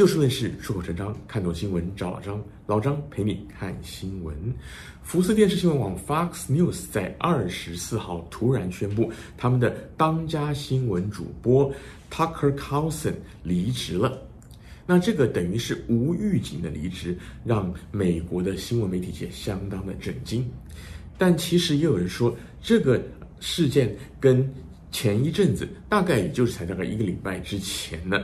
就事论事，出口成章，看懂新闻找老张，老张陪你看新闻。福斯电视新闻网 Fox News 在二十四号突然宣布，他们的当家新闻主播 Tucker Carlson 离职了。那这个等于是无预警的离职，让美国的新闻媒体界相当的震惊。但其实也有人说，这个事件跟前一阵子，大概也就是才大概一个礼拜之前呢。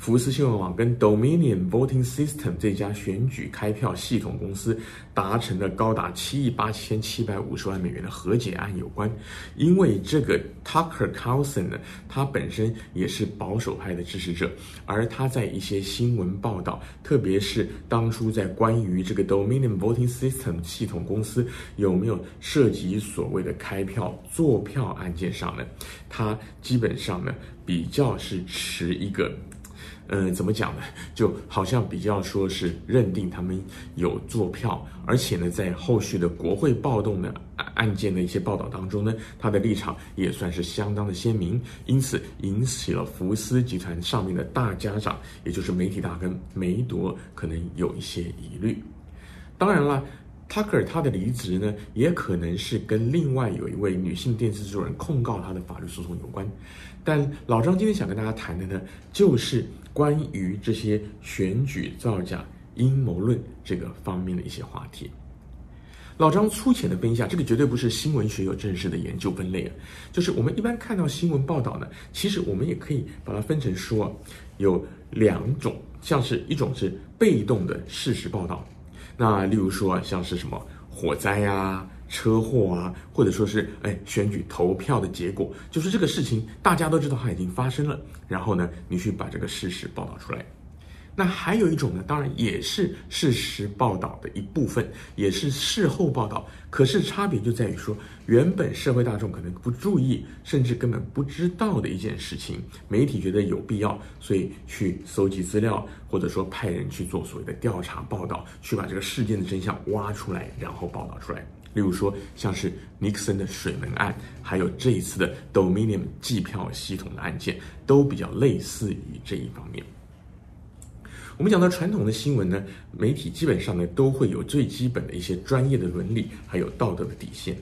福斯新闻网跟 Dominion Voting System 这家选举开票系统公司达成了高达七亿八千七百五十万美元的和解案有关，因为这个 Tucker Carlson 呢，他本身也是保守派的支持者，而他在一些新闻报道，特别是当初在关于这个 Dominion Voting System 系统公司有没有涉及所谓的开票作票案件上呢，他基本上呢比较是持一个。嗯、呃，怎么讲呢？就好像比较说是认定他们有作票，而且呢，在后续的国会暴动的案件的一些报道当中呢，他的立场也算是相当的鲜明，因此引起了福斯集团上面的大家长，也就是媒体大亨梅铎可能有一些疑虑。当然了。塔克尔他的离职呢，也可能是跟另外有一位女性电视制作人控告他的法律诉讼有关。但老张今天想跟大家谈的呢，就是关于这些选举造假阴谋论这个方面的一些话题。老张粗浅的分一下，这个绝对不是新闻学有正式的研究分类啊，就是我们一般看到新闻报道呢，其实我们也可以把它分成说有两种，像是一种是被动的事实报道。那例如说，像是什么火灾呀、车祸啊，或者说是哎选举投票的结果，就是这个事情大家都知道它已经发生了，然后呢，你去把这个事实报道出来。那还有一种呢，当然也是事实报道的一部分，也是事后报道。可是差别就在于说，原本社会大众可能不注意，甚至根本不知道的一件事情，媒体觉得有必要，所以去搜集资料，或者说派人去做所谓的调查报道，去把这个事件的真相挖出来，然后报道出来。例如说，像是尼克森的水门案，还有这一次的 Dominion 计票系统的案件，都比较类似于这一方面。我们讲到传统的新闻呢，媒体基本上呢都会有最基本的一些专业的伦理，还有道德的底线。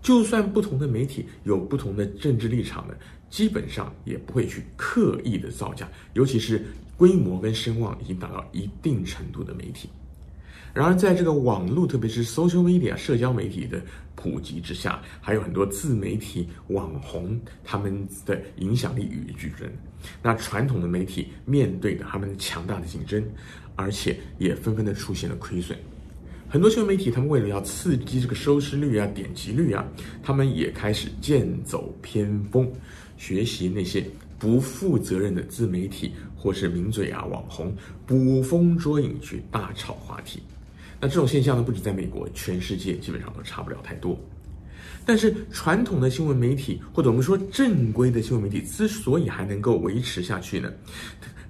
就算不同的媒体有不同的政治立场呢，基本上也不会去刻意的造假，尤其是规模跟声望已经达到一定程度的媒体。然而，在这个网络，特别是 social media 社交媒体的普及之下，还有很多自媒体网红他们的影响力与日俱增。那传统的媒体面对着他们强大的竞争，而且也纷纷的出现了亏损。很多新闻媒体他们为了要刺激这个收视率啊、点击率啊，他们也开始剑走偏锋，学习那些不负责任的自媒体或是名嘴啊、网红，捕风捉影去大炒话题。那这种现象呢，不止在美国，全世界基本上都差不了太多。但是传统的新闻媒体，或者我们说正规的新闻媒体，之所以还能够维持下去呢，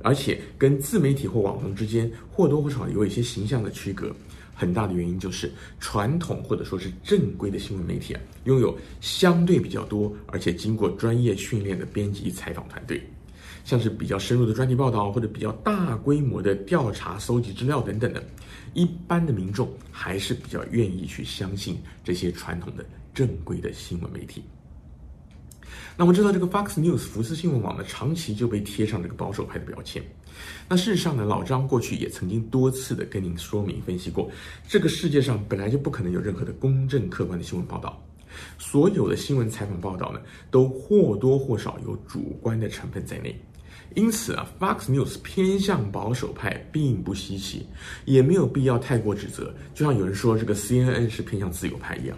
而且跟自媒体或网红之间或多或少有一些形象的区隔，很大的原因就是传统或者说是正规的新闻媒体啊，拥有相对比较多而且经过专业训练的编辑采访团队。像是比较深入的专题报道，或者比较大规模的调查、搜集资料等等的，一般的民众还是比较愿意去相信这些传统的正规的新闻媒体。那我知道，这个 Fox News 福斯新闻网呢，长期就被贴上这个保守派的标签。那事实上呢，老张过去也曾经多次的跟您说明分析过，这个世界上本来就不可能有任何的公正客观的新闻报道。所有的新闻采访报道呢，都或多或少有主观的成分在内。因此啊，Fox News 偏向保守派并不稀奇，也没有必要太过指责。就像有人说这个 CNN 是偏向自由派一样，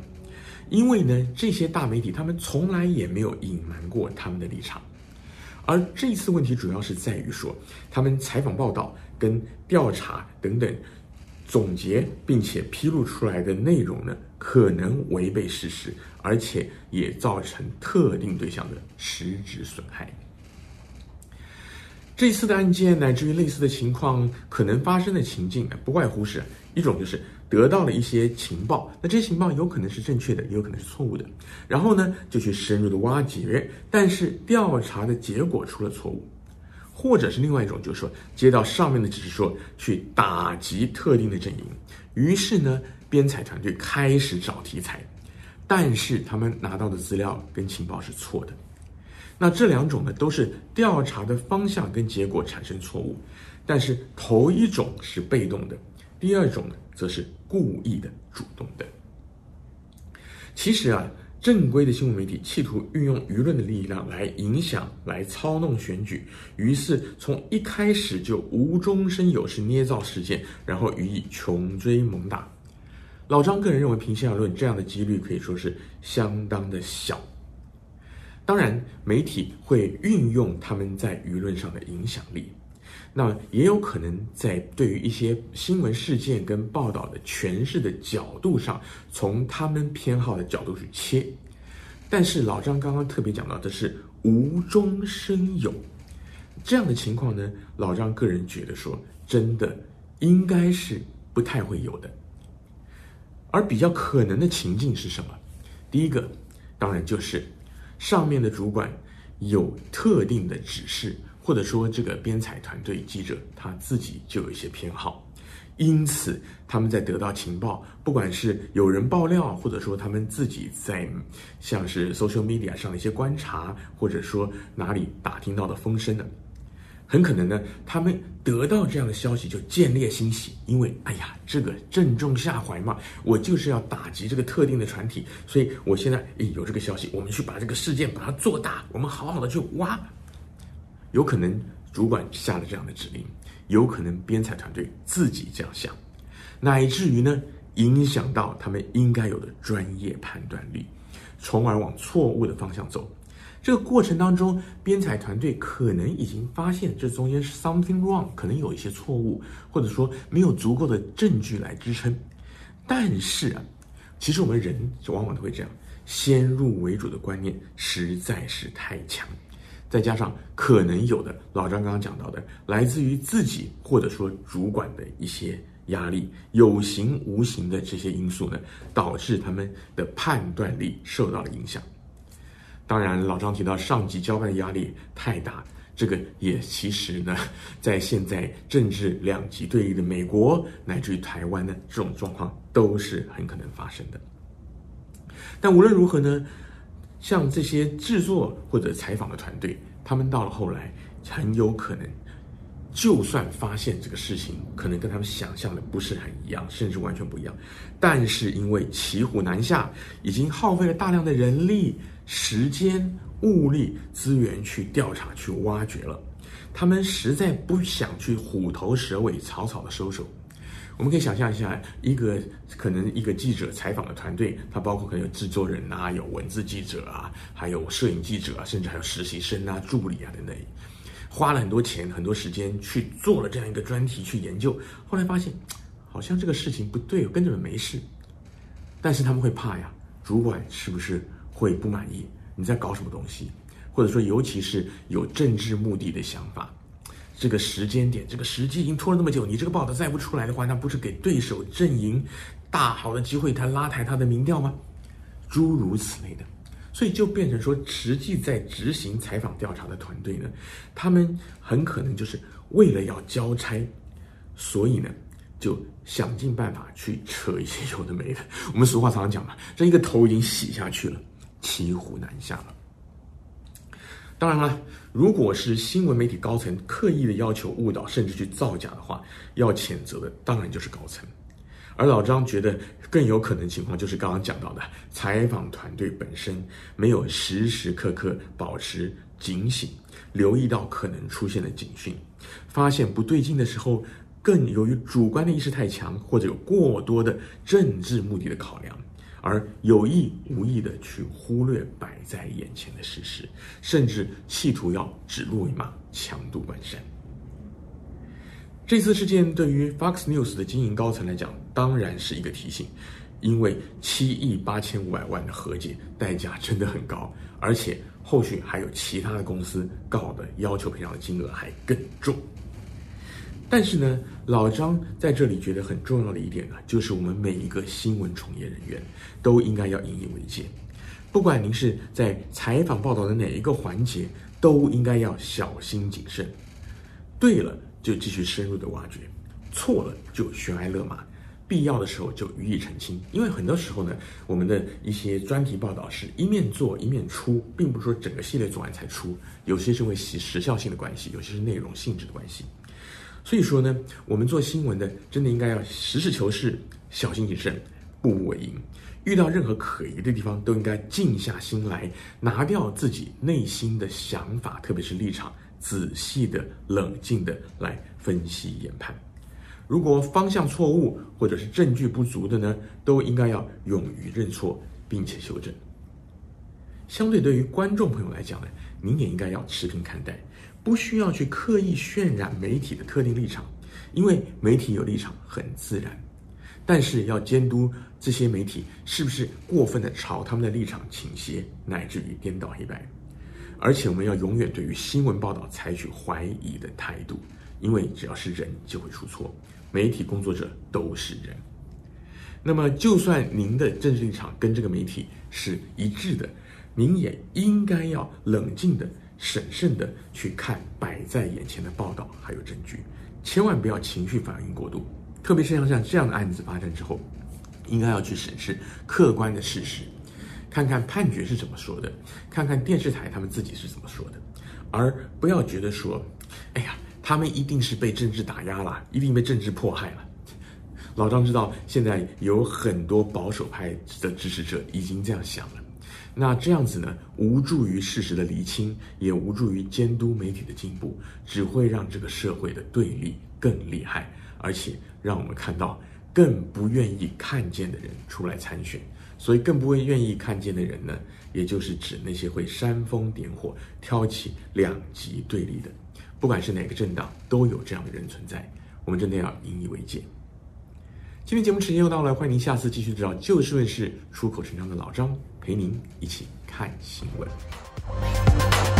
因为呢，这些大媒体他们从来也没有隐瞒过他们的立场。而这一次问题主要是在于说，他们采访报道跟调查等等总结并且披露出来的内容呢，可能违背事实，而且也造成特定对象的实质损害。这次的案件乃至于类似的情况可能发生的情境，不外乎是一种就是得到了一些情报，那这些情报有可能是正确的，也有可能是错误的，然后呢就去深入的挖掘，但是调查的结果出了错误，或者是另外一种，就是说接到上面的指示说去打击特定的阵营，于是呢，编采团队开始找题材，但是他们拿到的资料跟情报是错的。那这两种呢，都是调查的方向跟结果产生错误，但是头一种是被动的，第二种呢，则是故意的、主动的。其实啊。正规的新闻媒体企图运用舆论的力量来影响、来操弄选举，于是从一开始就无中生有，是捏造事件，然后予以穷追猛打。老张个人认为，平心而论，这样的几率可以说是相当的小。当然，媒体会运用他们在舆论上的影响力。那也有可能在对于一些新闻事件跟报道的诠释的角度上，从他们偏好的角度去切。但是老张刚刚特别讲到的是无中生有这样的情况呢，老张个人觉得说，真的应该是不太会有的。而比较可能的情境是什么？第一个，当然就是上面的主管有特定的指示。或者说，这个编采团队记者他自己就有一些偏好，因此他们在得到情报，不管是有人爆料，或者说他们自己在像是 social media 上的一些观察，或者说哪里打听到的风声呢，很可能呢，他们得到这样的消息就见猎心喜，因为哎呀，这个正中下怀嘛，我就是要打击这个特定的船体，所以我现在诶有这个消息，我们去把这个事件把它做大，我们好好的去挖。有可能主管下了这样的指令，有可能编采团队自己这样想，乃至于呢，影响到他们应该有的专业判断力，从而往错误的方向走。这个过程当中，编采团队可能已经发现这中间是 something wrong，可能有一些错误，或者说没有足够的证据来支撑。但是啊，其实我们人往往都会这样，先入为主的观念实在是太强。再加上可能有的老张刚刚讲到的，来自于自己或者说主管的一些压力，有形无形的这些因素呢，导致他们的判断力受到了影响。当然，老张提到上级交办的压力太大，这个也其实呢，在现在政治两极对立的美国乃至于台湾呢，这种状况都是很可能发生的。但无论如何呢，像这些制作或者采访的团队，他们到了后来，很有可能，就算发现这个事情可能跟他们想象的不是很一样，甚至完全不一样，但是因为骑虎难下，已经耗费了大量的人力、时间、物力、资源去调查、去挖掘了，他们实在不想去虎头蛇尾、草草的收手。我们可以想象一下，一个可能一个记者采访的团队，它包括可能有制作人啊，有文字记者啊，还有摄影记者啊，甚至还有实习生啊、助理啊等等，花了很多钱、很多时间去做了这样一个专题去研究，后来发现好像这个事情不对，跟着没事，但是他们会怕呀，主管是不是会不满意？你在搞什么东西？或者说，尤其是有政治目的的想法。这个时间点，这个时机已经拖了那么久，你这个报道再不出来的话，那不是给对手阵营大好的机会，他拉抬他的民调吗？诸如此类的，所以就变成说，实际在执行采访调查的团队呢，他们很可能就是为了要交差，所以呢，就想尽办法去扯一些有的没的。我们俗话常常讲嘛，这一个头已经洗下去了，骑虎难下了。当然了，如果是新闻媒体高层刻意的要求误导，甚至去造假的话，要谴责的当然就是高层。而老张觉得更有可能情况就是刚刚讲到的，采访团队本身没有时时刻刻保持警醒，留意到可能出现的警讯，发现不对劲的时候，更由于主观的意识太强，或者有过多的政治目的的考量。而有意无意的去忽略摆在眼前的事实，甚至企图要指鹿为马、强渡关山。这次事件对于 Fox News 的经营高层来讲，当然是一个提醒，因为七亿八千五百万的和解代价真的很高，而且后续还有其他的公司告的要求赔偿的金额还更重。但是呢，老张在这里觉得很重要的一点呢，就是我们每一个新闻从业人员都应该要引以为戒，不管您是在采访报道的哪一个环节，都应该要小心谨慎。对了就继续深入的挖掘，错了就悬崖勒马。必要的时候就予以澄清，因为很多时候呢，我们的一些专题报道是一面做一面出，并不是说整个系列做完才出，有些是因为时时效性的关系，有些是内容性质的关系。所以说呢，我们做新闻的真的应该要实事求是、小心谨慎、步步为营，遇到任何可疑的地方都应该静下心来，拿掉自己内心的想法，特别是立场，仔细的、冷静的来分析研判。如果方向错误或者是证据不足的呢，都应该要勇于认错并且修正。相对对于观众朋友来讲呢，您也应该要持平看待，不需要去刻意渲染媒体的特定立场，因为媒体有立场很自然。但是要监督这些媒体是不是过分的朝他们的立场倾斜，乃至于颠倒黑白。而且我们要永远对于新闻报道采取怀疑的态度，因为只要是人就会出错。媒体工作者都是人，那么就算您的政治立场跟这个媒体是一致的，您也应该要冷静的、审慎的去看摆在眼前的报道还有证据，千万不要情绪反应过度。特别是像像这样的案子发生之后，应该要去审视客观的事实，看看判决是怎么说的，看看电视台他们自己是怎么说的，而不要觉得说，哎呀。他们一定是被政治打压了，一定被政治迫害了。老张知道，现在有很多保守派的支持者已经这样想了。那这样子呢，无助于事实的厘清，也无助于监督媒体的进步，只会让这个社会的对立更厉害，而且让我们看到更不愿意看见的人出来参选。所以，更不会愿意看见的人呢，也就是指那些会煽风点火、挑起两极对立的。不管是哪个政党，都有这样的人存在，我们真的要引以为戒。今天节目时间又到了，欢迎您下次继续知道就事论事、出口成章的老张陪您一起看新闻。